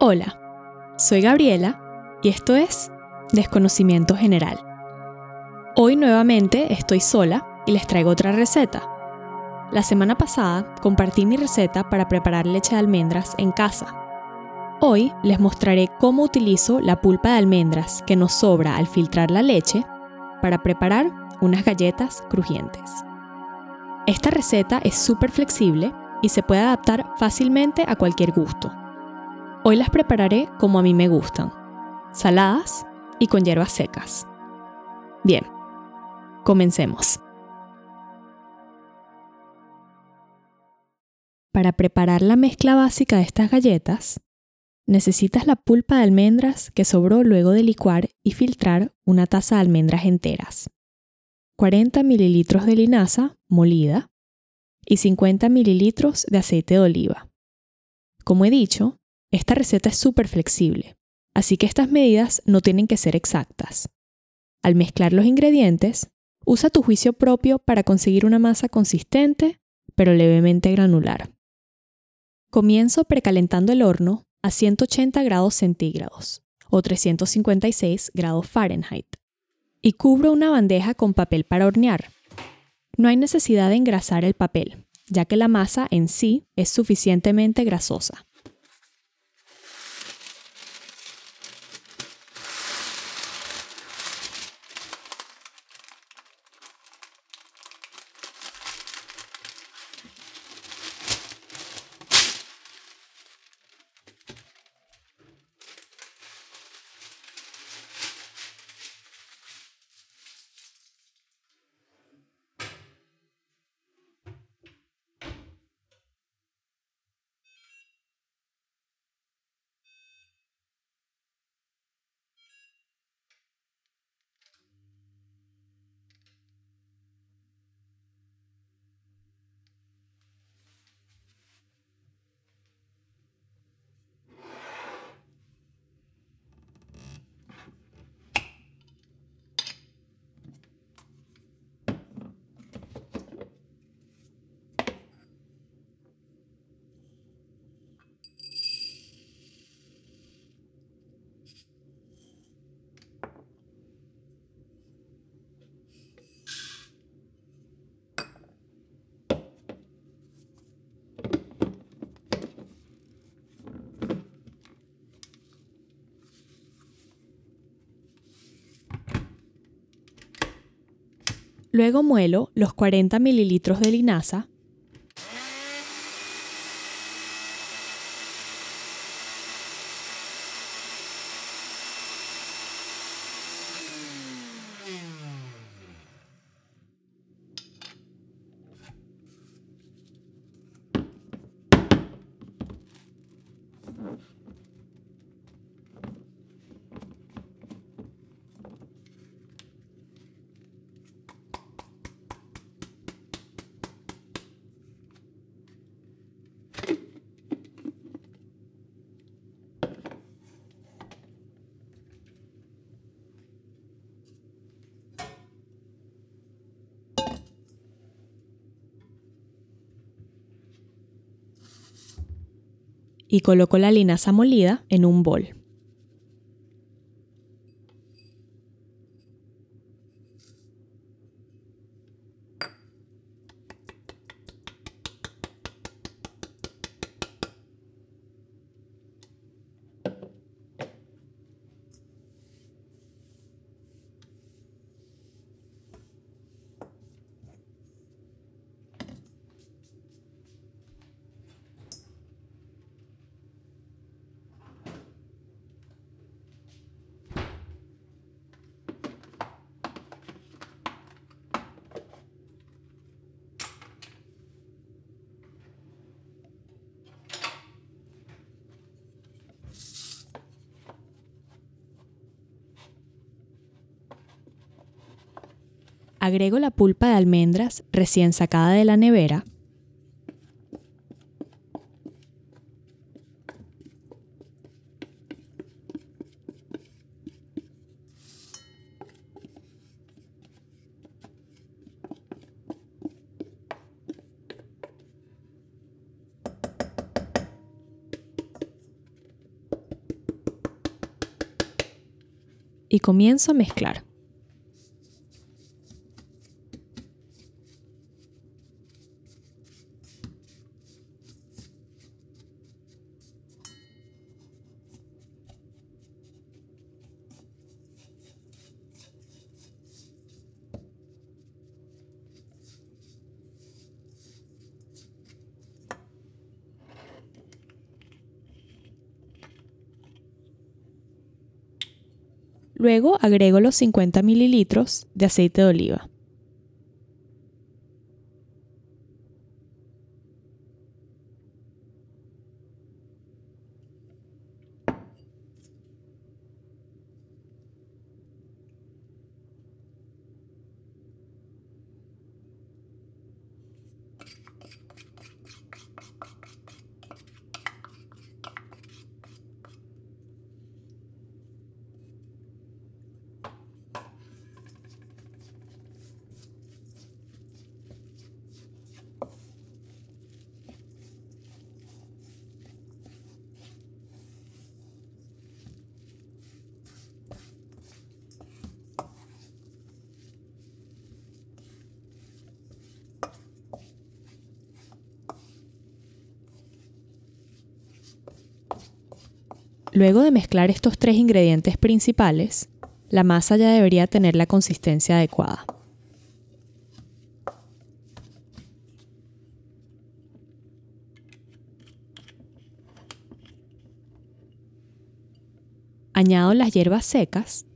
Hola, soy Gabriela y esto es Desconocimiento General. Hoy nuevamente estoy sola y les traigo otra receta. La semana pasada compartí mi receta para preparar leche de almendras en casa. Hoy les mostraré cómo utilizo la pulpa de almendras que nos sobra al filtrar la leche para preparar unas galletas crujientes. Esta receta es súper flexible y se puede adaptar fácilmente a cualquier gusto. Hoy las prepararé como a mí me gustan, saladas y con hierbas secas. Bien, comencemos. Para preparar la mezcla básica de estas galletas, necesitas la pulpa de almendras que sobró luego de licuar y filtrar una taza de almendras enteras, 40 mililitros de linaza molida y 50 mililitros de aceite de oliva. Como he dicho, esta receta es súper flexible, así que estas medidas no tienen que ser exactas. Al mezclar los ingredientes, usa tu juicio propio para conseguir una masa consistente, pero levemente granular. Comienzo precalentando el horno a 180 grados centígrados o 356 grados Fahrenheit y cubro una bandeja con papel para hornear. No hay necesidad de engrasar el papel, ya que la masa en sí es suficientemente grasosa. Luego muelo los 40 mililitros de linaza y coloco la linaza molida en un bol. Agrego la pulpa de almendras recién sacada de la nevera. Y comienzo a mezclar. Luego agrego los 50 mililitros de aceite de oliva. Luego de mezclar estos tres ingredientes principales, la masa ya debería tener la consistencia adecuada. Añado las hierbas secas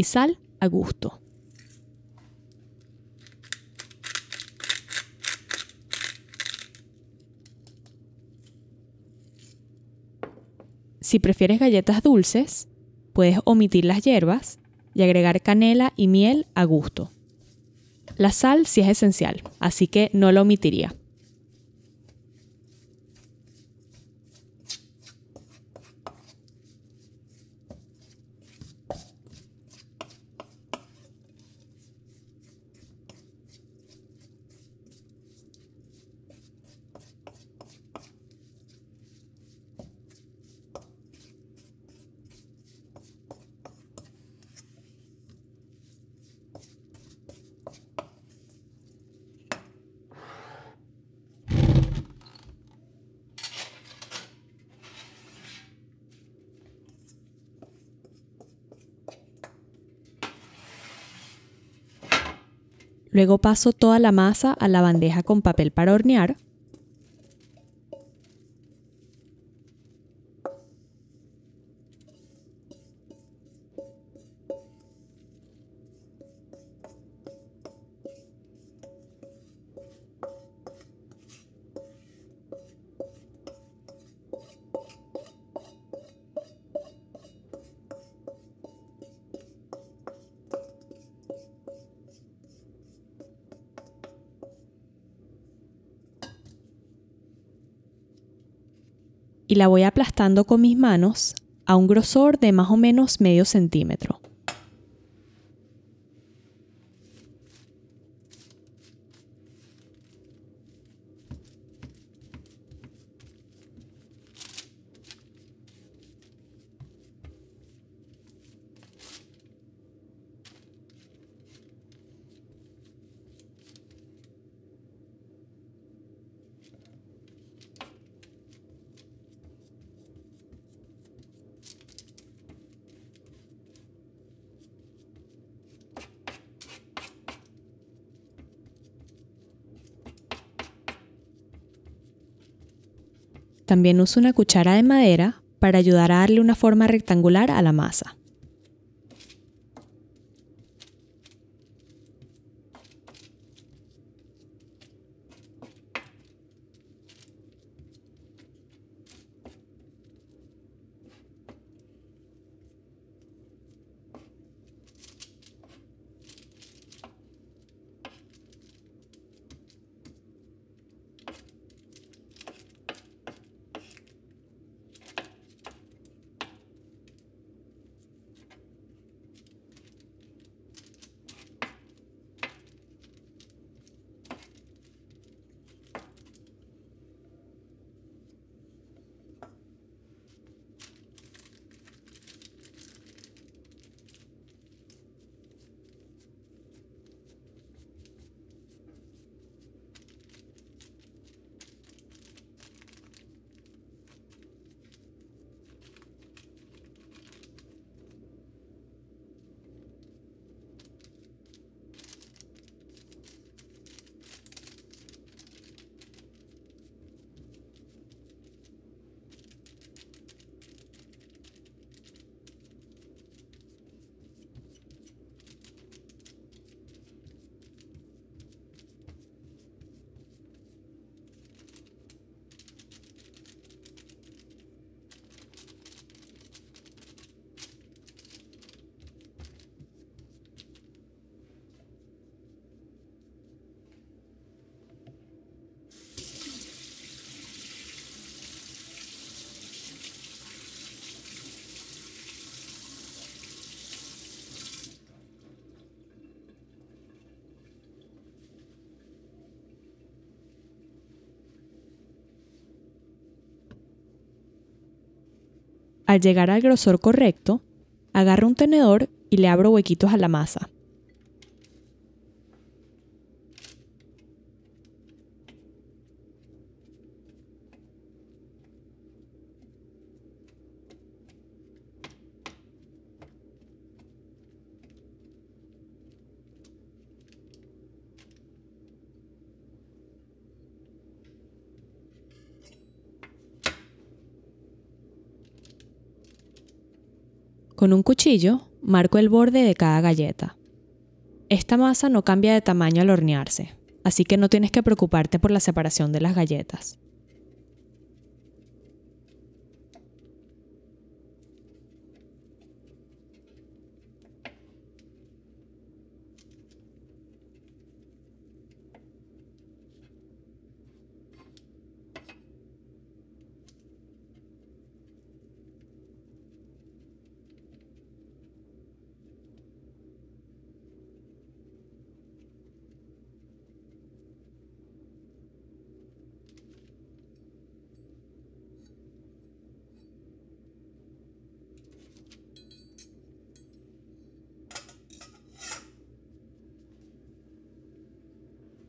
y sal a gusto. Si prefieres galletas dulces, puedes omitir las hierbas y agregar canela y miel a gusto. La sal sí es esencial, así que no la omitiría. Luego paso toda la masa a la bandeja con papel para hornear. Y la voy aplastando con mis manos a un grosor de más o menos medio centímetro. También uso una cuchara de madera para ayudar a darle una forma rectangular a la masa. Al llegar al grosor correcto, agarra un tenedor y le abro huequitos a la masa. Con un cuchillo marco el borde de cada galleta. Esta masa no cambia de tamaño al hornearse, así que no tienes que preocuparte por la separación de las galletas.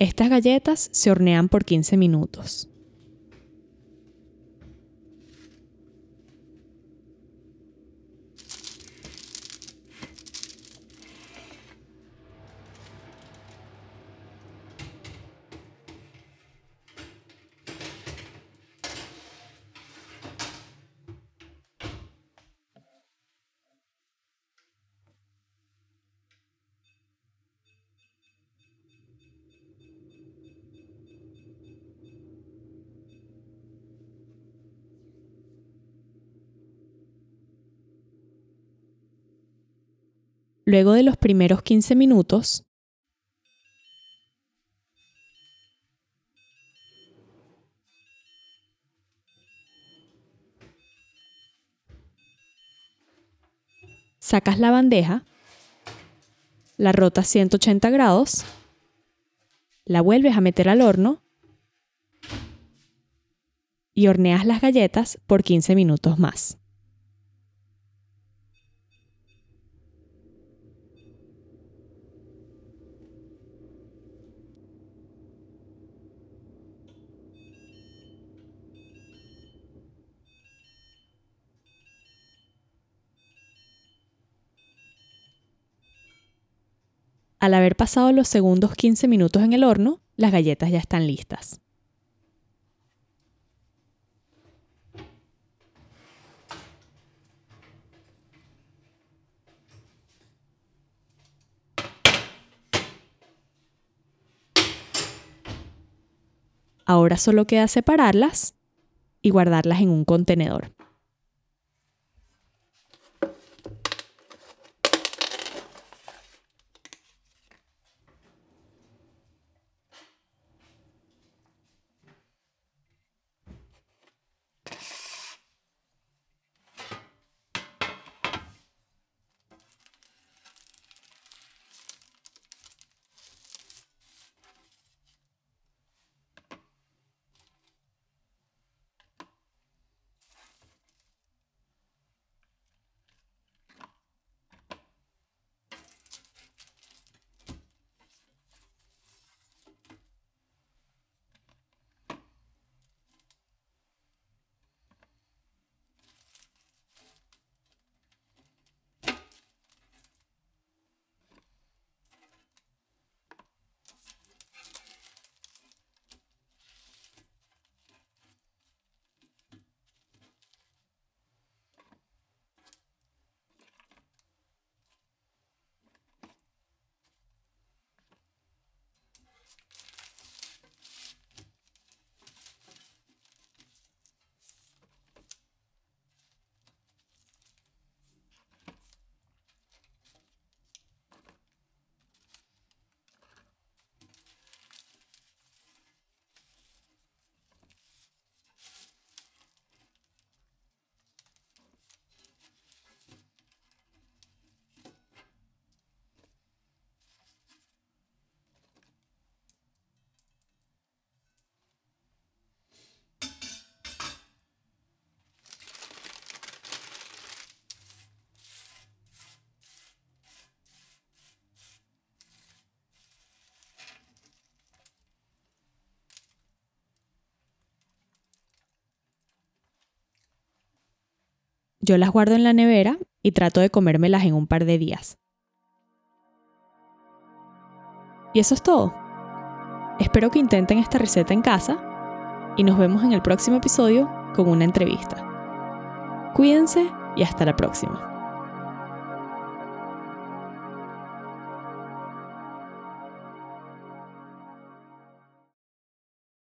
Estas galletas se hornean por 15 minutos. Luego de los primeros 15 minutos, sacas la bandeja, la rotas 180 grados, la vuelves a meter al horno y horneas las galletas por 15 minutos más. Al haber pasado los segundos 15 minutos en el horno, las galletas ya están listas. Ahora solo queda separarlas y guardarlas en un contenedor. Yo las guardo en la nevera y trato de comérmelas en un par de días. Y eso es todo. Espero que intenten esta receta en casa y nos vemos en el próximo episodio con una entrevista. Cuídense y hasta la próxima.